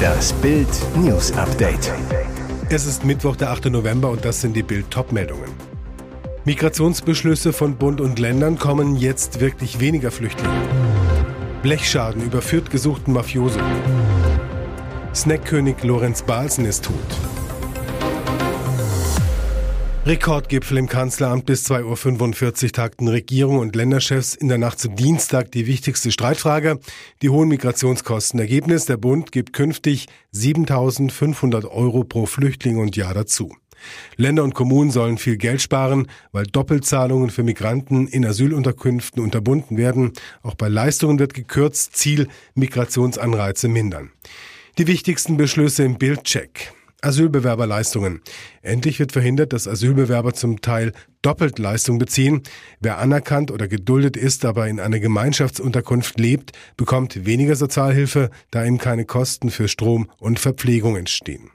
Das Bild News Update. Es ist Mittwoch, der 8. November und das sind die Bild meldungen Migrationsbeschlüsse von Bund und Ländern kommen jetzt wirklich weniger Flüchtlinge. Blechschaden überführt gesuchten Mafioso. Snackkönig Lorenz Balsen ist tot. Rekordgipfel im Kanzleramt bis 2.45 Uhr tagten Regierung und Länderchefs in der Nacht zu Dienstag die wichtigste Streitfrage, die hohen Migrationskosten. Ergebnis, der Bund gibt künftig 7.500 Euro pro Flüchtling und Jahr dazu. Länder und Kommunen sollen viel Geld sparen, weil Doppelzahlungen für Migranten in Asylunterkünften unterbunden werden. Auch bei Leistungen wird gekürzt, Ziel Migrationsanreize mindern. Die wichtigsten Beschlüsse im Bildcheck. Asylbewerberleistungen. Endlich wird verhindert, dass Asylbewerber zum Teil doppelt Leistung beziehen. Wer anerkannt oder geduldet ist, aber in einer Gemeinschaftsunterkunft lebt, bekommt weniger Sozialhilfe, da ihm keine Kosten für Strom und Verpflegung entstehen.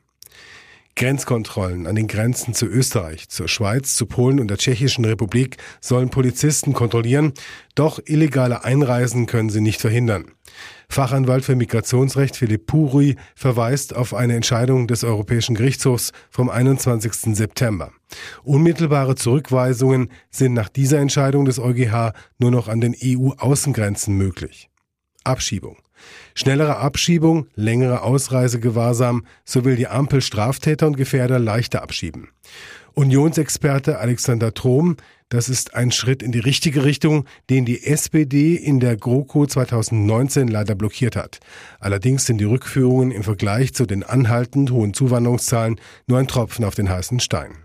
Grenzkontrollen an den Grenzen zu Österreich, zur Schweiz, zu Polen und der Tschechischen Republik sollen Polizisten kontrollieren, doch illegale Einreisen können sie nicht verhindern. Fachanwalt für Migrationsrecht Philipp Puri verweist auf eine Entscheidung des Europäischen Gerichtshofs vom 21. September. Unmittelbare Zurückweisungen sind nach dieser Entscheidung des EuGH nur noch an den EU-Außengrenzen möglich. Abschiebung. Schnellere Abschiebung, längere Ausreisegewahrsam, so will die Ampel Straftäter und Gefährder leichter abschieben. Unionsexperte Alexander Trom, das ist ein Schritt in die richtige Richtung, den die SPD in der GroKo 2019 leider blockiert hat. Allerdings sind die Rückführungen im Vergleich zu den anhaltend hohen Zuwanderungszahlen nur ein Tropfen auf den heißen Stein.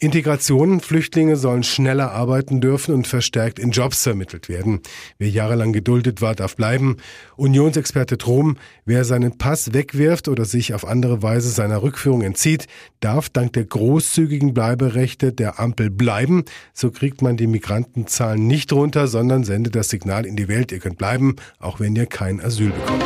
Integration. Flüchtlinge sollen schneller arbeiten dürfen und verstärkt in Jobs vermittelt werden. Wer jahrelang geduldet war, darf bleiben. Unionsexperte Trom. Wer seinen Pass wegwirft oder sich auf andere Weise seiner Rückführung entzieht, darf dank der großzügigen Bleiberechte der Ampel bleiben. So kriegt man die Migrantenzahlen nicht runter, sondern sendet das Signal in die Welt, ihr könnt bleiben, auch wenn ihr kein Asyl bekommt.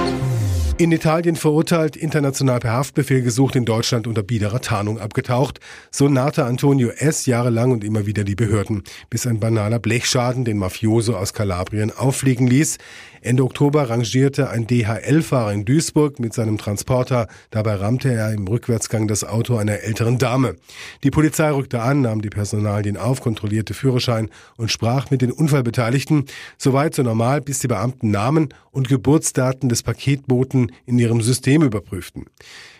In Italien verurteilt, international per Haftbefehl gesucht, in Deutschland unter biederer Tarnung abgetaucht. So nahte Antonio S. jahrelang und immer wieder die Behörden, bis ein banaler Blechschaden den Mafioso aus Kalabrien auffliegen ließ. Ende Oktober rangierte ein DHL-Fahrer in Duisburg mit seinem Transporter. Dabei rammte er im Rückwärtsgang das Auto einer älteren Dame. Die Polizei rückte an, nahm die Personalien auf, kontrollierte Führerschein und sprach mit den Unfallbeteiligten. Soweit so normal, bis die Beamten Namen und Geburtsdaten des Paketboten in ihrem System überprüften.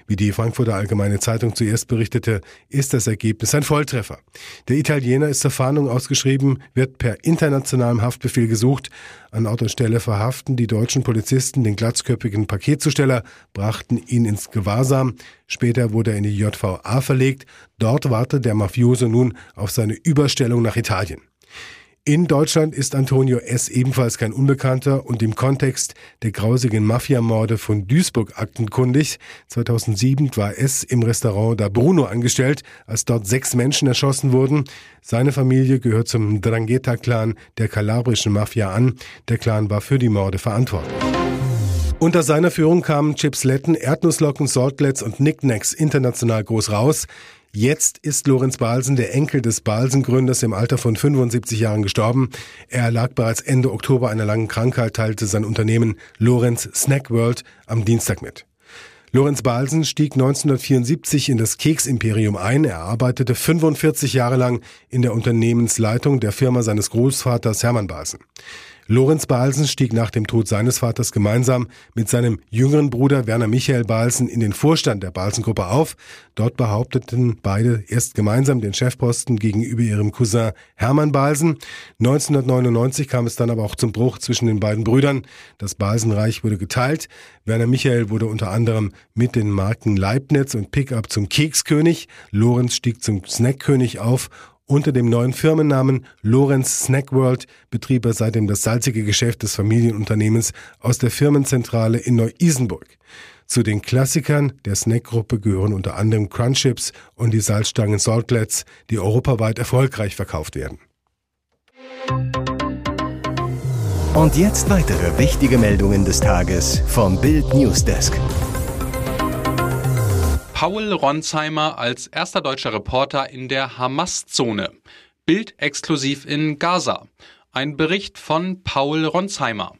Wie die Frankfurter Allgemeine Zeitung zuerst berichtete, ist das Ergebnis ein Volltreffer. Der Italiener ist zur Fahndung ausgeschrieben, wird per internationalem Haftbefehl gesucht. An Ort und Stelle verhaften die deutschen Polizisten den glatzköpfigen Paketzusteller, brachten ihn ins Gewahrsam. Später wurde er in die JVA verlegt. Dort wartet der Mafioso nun auf seine Überstellung nach Italien. In Deutschland ist Antonio S. ebenfalls kein Unbekannter und im Kontext der grausigen Mafiamorde von Duisburg aktenkundig. 2007 war S. im Restaurant da Bruno angestellt, als dort sechs Menschen erschossen wurden. Seine Familie gehört zum Drangheta-Clan der kalabrischen Mafia an. Der Clan war für die Morde verantwortlich. Unter seiner Führung kamen Chipsletten, Erdnusslocken, Saltlets und Knickknacks international groß raus. Jetzt ist Lorenz Balsen, der Enkel des Balsen-Gründers, im Alter von 75 Jahren gestorben. Er lag bereits Ende Oktober einer langen Krankheit, teilte sein Unternehmen Lorenz Snack World am Dienstag mit. Lorenz Balsen stieg 1974 in das Keksimperium ein. Er arbeitete 45 Jahre lang in der Unternehmensleitung der Firma seines Großvaters Hermann Balsen. Lorenz Balsen stieg nach dem Tod seines Vaters gemeinsam mit seinem jüngeren Bruder Werner Michael Balsen in den Vorstand der Balsen-Gruppe auf. Dort behaupteten beide erst gemeinsam den Chefposten gegenüber ihrem Cousin Hermann Balsen. 1999 kam es dann aber auch zum Bruch zwischen den beiden Brüdern. Das Balsenreich wurde geteilt. Werner Michael wurde unter anderem mit den Marken Leibniz und Pickup zum Kekskönig. Lorenz stieg zum Snackkönig auf unter dem neuen Firmennamen Lorenz Snack World betrieb er seitdem das salzige Geschäft des Familienunternehmens aus der Firmenzentrale in Neu-Isenburg. Zu den Klassikern der Snackgruppe gehören unter anderem Crunchips und die Salzstangen Saltlets, die europaweit erfolgreich verkauft werden. Und jetzt weitere wichtige Meldungen des Tages vom Bild Newsdesk. Paul Ronsheimer als erster deutscher Reporter in der Hamas-Zone. Bild exklusiv in Gaza. Ein Bericht von Paul Ronsheimer.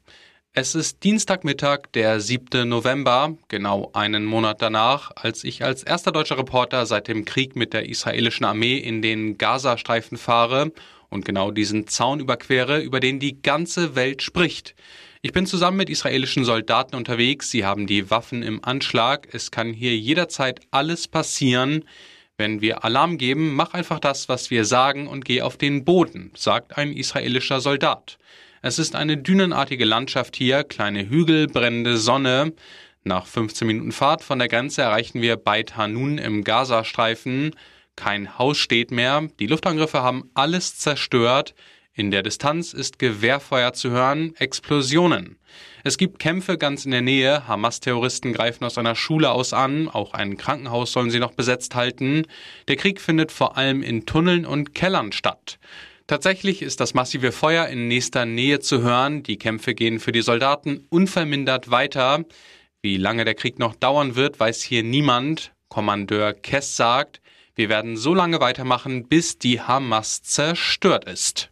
Es ist Dienstagmittag, der 7. November, genau einen Monat danach, als ich als erster deutscher Reporter seit dem Krieg mit der israelischen Armee in den Gazastreifen fahre und genau diesen Zaun überquere, über den die ganze Welt spricht. Ich bin zusammen mit israelischen Soldaten unterwegs, sie haben die Waffen im Anschlag, es kann hier jederzeit alles passieren. Wenn wir Alarm geben, mach einfach das, was wir sagen und geh auf den Boden, sagt ein israelischer Soldat. Es ist eine dünenartige Landschaft hier, kleine Hügel, brennende Sonne. Nach 15 Minuten Fahrt von der Grenze erreichen wir Beit Hanun im Gazastreifen. Kein Haus steht mehr. Die Luftangriffe haben alles zerstört. In der Distanz ist Gewehrfeuer zu hören, Explosionen. Es gibt Kämpfe ganz in der Nähe. Hamas-Terroristen greifen aus einer Schule aus an. Auch ein Krankenhaus sollen sie noch besetzt halten. Der Krieg findet vor allem in Tunneln und Kellern statt. Tatsächlich ist das massive Feuer in nächster Nähe zu hören. Die Kämpfe gehen für die Soldaten unvermindert weiter. Wie lange der Krieg noch dauern wird, weiß hier niemand. Kommandeur Kess sagt, wir werden so lange weitermachen, bis die Hamas zerstört ist.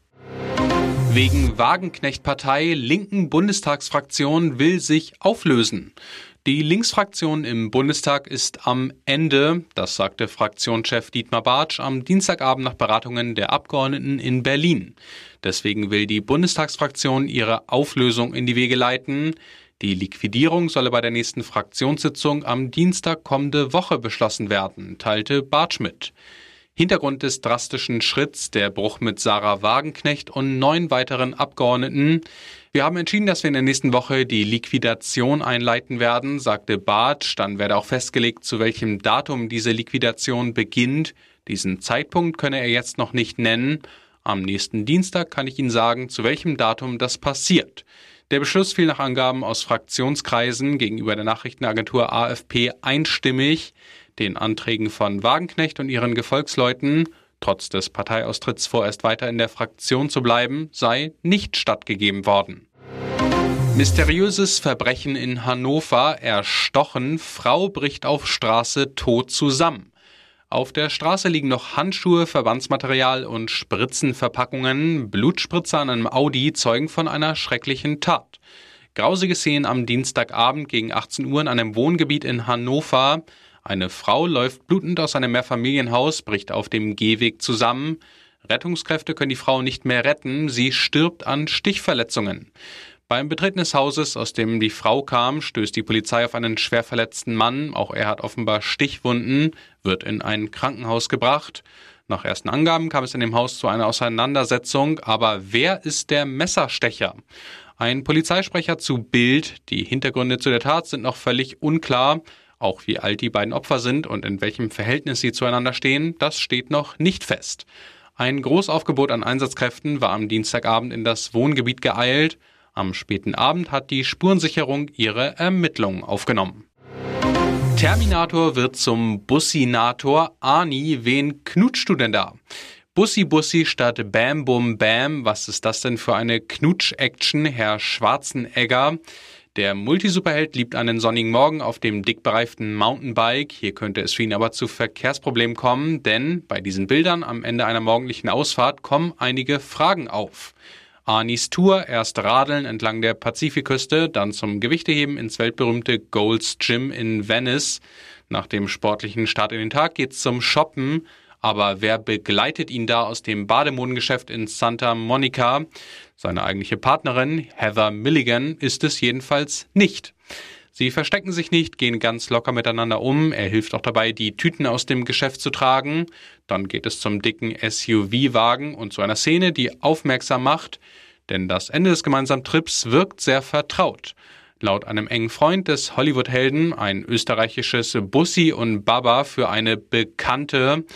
Wegen Wagenknecht-Partei linken Bundestagsfraktion will sich auflösen. Die Linksfraktion im Bundestag ist am Ende, das sagte Fraktionschef Dietmar Bartsch am Dienstagabend nach Beratungen der Abgeordneten in Berlin. Deswegen will die Bundestagsfraktion ihre Auflösung in die Wege leiten. Die Liquidierung solle bei der nächsten Fraktionssitzung am Dienstag kommende Woche beschlossen werden, teilte Bartsch mit. Hintergrund des drastischen Schritts der Bruch mit Sarah Wagenknecht und neun weiteren Abgeordneten. Wir haben entschieden, dass wir in der nächsten Woche die Liquidation einleiten werden, sagte Bartsch. Dann werde auch festgelegt, zu welchem Datum diese Liquidation beginnt. Diesen Zeitpunkt könne er jetzt noch nicht nennen. Am nächsten Dienstag kann ich Ihnen sagen, zu welchem Datum das passiert. Der Beschluss fiel nach Angaben aus Fraktionskreisen gegenüber der Nachrichtenagentur AFP einstimmig. Den Anträgen von Wagenknecht und ihren Gefolgsleuten trotz des Parteiaustritts vorerst weiter in der Fraktion zu bleiben, sei nicht stattgegeben worden. Mysteriöses Verbrechen in Hannover, erstochen, Frau bricht auf Straße tot zusammen. Auf der Straße liegen noch Handschuhe, Verbandsmaterial und Spritzenverpackungen. Blutspritzer an einem Audi zeugen von einer schrecklichen Tat. Grausige Szenen am Dienstagabend gegen 18 Uhr in einem Wohngebiet in Hannover. Eine Frau läuft blutend aus einem Mehrfamilienhaus, bricht auf dem Gehweg zusammen. Rettungskräfte können die Frau nicht mehr retten, sie stirbt an Stichverletzungen. Beim Betreten des Hauses, aus dem die Frau kam, stößt die Polizei auf einen schwer verletzten Mann. Auch er hat offenbar Stichwunden, wird in ein Krankenhaus gebracht. Nach ersten Angaben kam es in dem Haus zu einer Auseinandersetzung, aber wer ist der Messerstecher? Ein Polizeisprecher zu Bild, die Hintergründe zu der Tat sind noch völlig unklar. Auch wie alt die beiden Opfer sind und in welchem Verhältnis sie zueinander stehen, das steht noch nicht fest. Ein Großaufgebot an Einsatzkräften war am Dienstagabend in das Wohngebiet geeilt. Am späten Abend hat die Spurensicherung ihre Ermittlungen aufgenommen. Terminator wird zum Bussinator. Ani, wen knutscht du denn da? Bussi Bussi statt Bam Bum Bam. Was ist das denn für eine Knutsch-Action, Herr Schwarzenegger? Der Multisuperheld liebt einen sonnigen Morgen auf dem dickbereiften Mountainbike. Hier könnte es für ihn aber zu Verkehrsproblemen kommen, denn bei diesen Bildern am Ende einer morgendlichen Ausfahrt kommen einige Fragen auf. Arnis Tour, erst radeln entlang der Pazifikküste, dann zum Gewichteheben ins weltberühmte Gold's Gym in Venice. Nach dem sportlichen Start in den Tag geht's zum Shoppen. Aber wer begleitet ihn da aus dem Bademodengeschäft in Santa Monica? Seine eigentliche Partnerin, Heather Milligan, ist es jedenfalls nicht. Sie verstecken sich nicht, gehen ganz locker miteinander um. Er hilft auch dabei, die Tüten aus dem Geschäft zu tragen. Dann geht es zum dicken SUV-Wagen und zu einer Szene, die aufmerksam macht. Denn das Ende des gemeinsamen Trips wirkt sehr vertraut. Laut einem engen Freund des Hollywood-Helden ein österreichisches Bussi und Baba für eine Bekannte.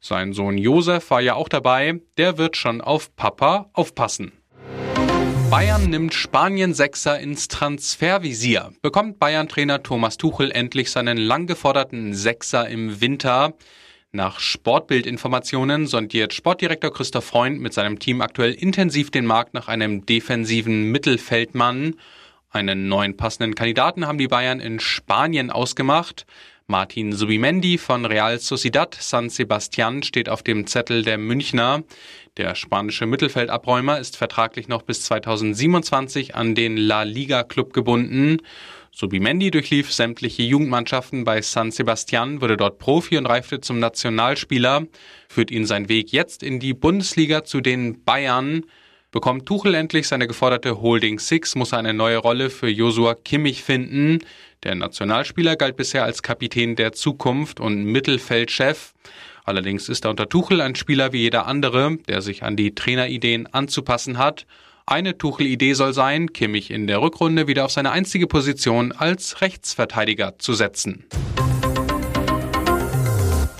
Sein Sohn Josef war ja auch dabei, der wird schon auf Papa aufpassen. Bayern nimmt Spanien Sechser ins Transfervisier. Bekommt Bayern-Trainer Thomas Tuchel endlich seinen lang geforderten Sechser im Winter? Nach Sportbildinformationen sondiert Sportdirektor Christoph Freund mit seinem Team aktuell intensiv den Markt nach einem defensiven Mittelfeldmann. Einen neuen passenden Kandidaten haben die Bayern in Spanien ausgemacht. Martin Subimendi von Real Sociedad San Sebastian steht auf dem Zettel der Münchner. Der spanische Mittelfeldabräumer ist vertraglich noch bis 2027 an den La Liga Club gebunden. Subimendi durchlief sämtliche Jugendmannschaften bei San Sebastian, wurde dort Profi und reifte zum Nationalspieler. Führt ihn sein Weg jetzt in die Bundesliga zu den Bayern. Bekommt Tuchel endlich seine geforderte Holding Six, muss er eine neue Rolle für Josua Kimmich finden. Der Nationalspieler galt bisher als Kapitän der Zukunft und Mittelfeldchef. Allerdings ist er unter Tuchel ein Spieler wie jeder andere, der sich an die Trainerideen anzupassen hat. Eine Tuchel-Idee soll sein, Kimmich in der Rückrunde wieder auf seine einzige Position als Rechtsverteidiger zu setzen.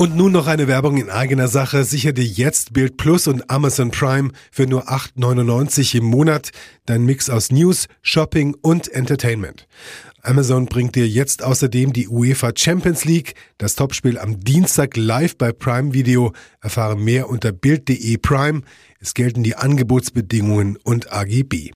Und nun noch eine Werbung in eigener Sache. Sicher dir jetzt Bild Plus und Amazon Prime für nur 8,99 im Monat. Dein Mix aus News, Shopping und Entertainment. Amazon bringt dir jetzt außerdem die UEFA Champions League, das Topspiel am Dienstag live bei Prime Video. Erfahre mehr unter Bild.de Prime. Es gelten die Angebotsbedingungen und AGB.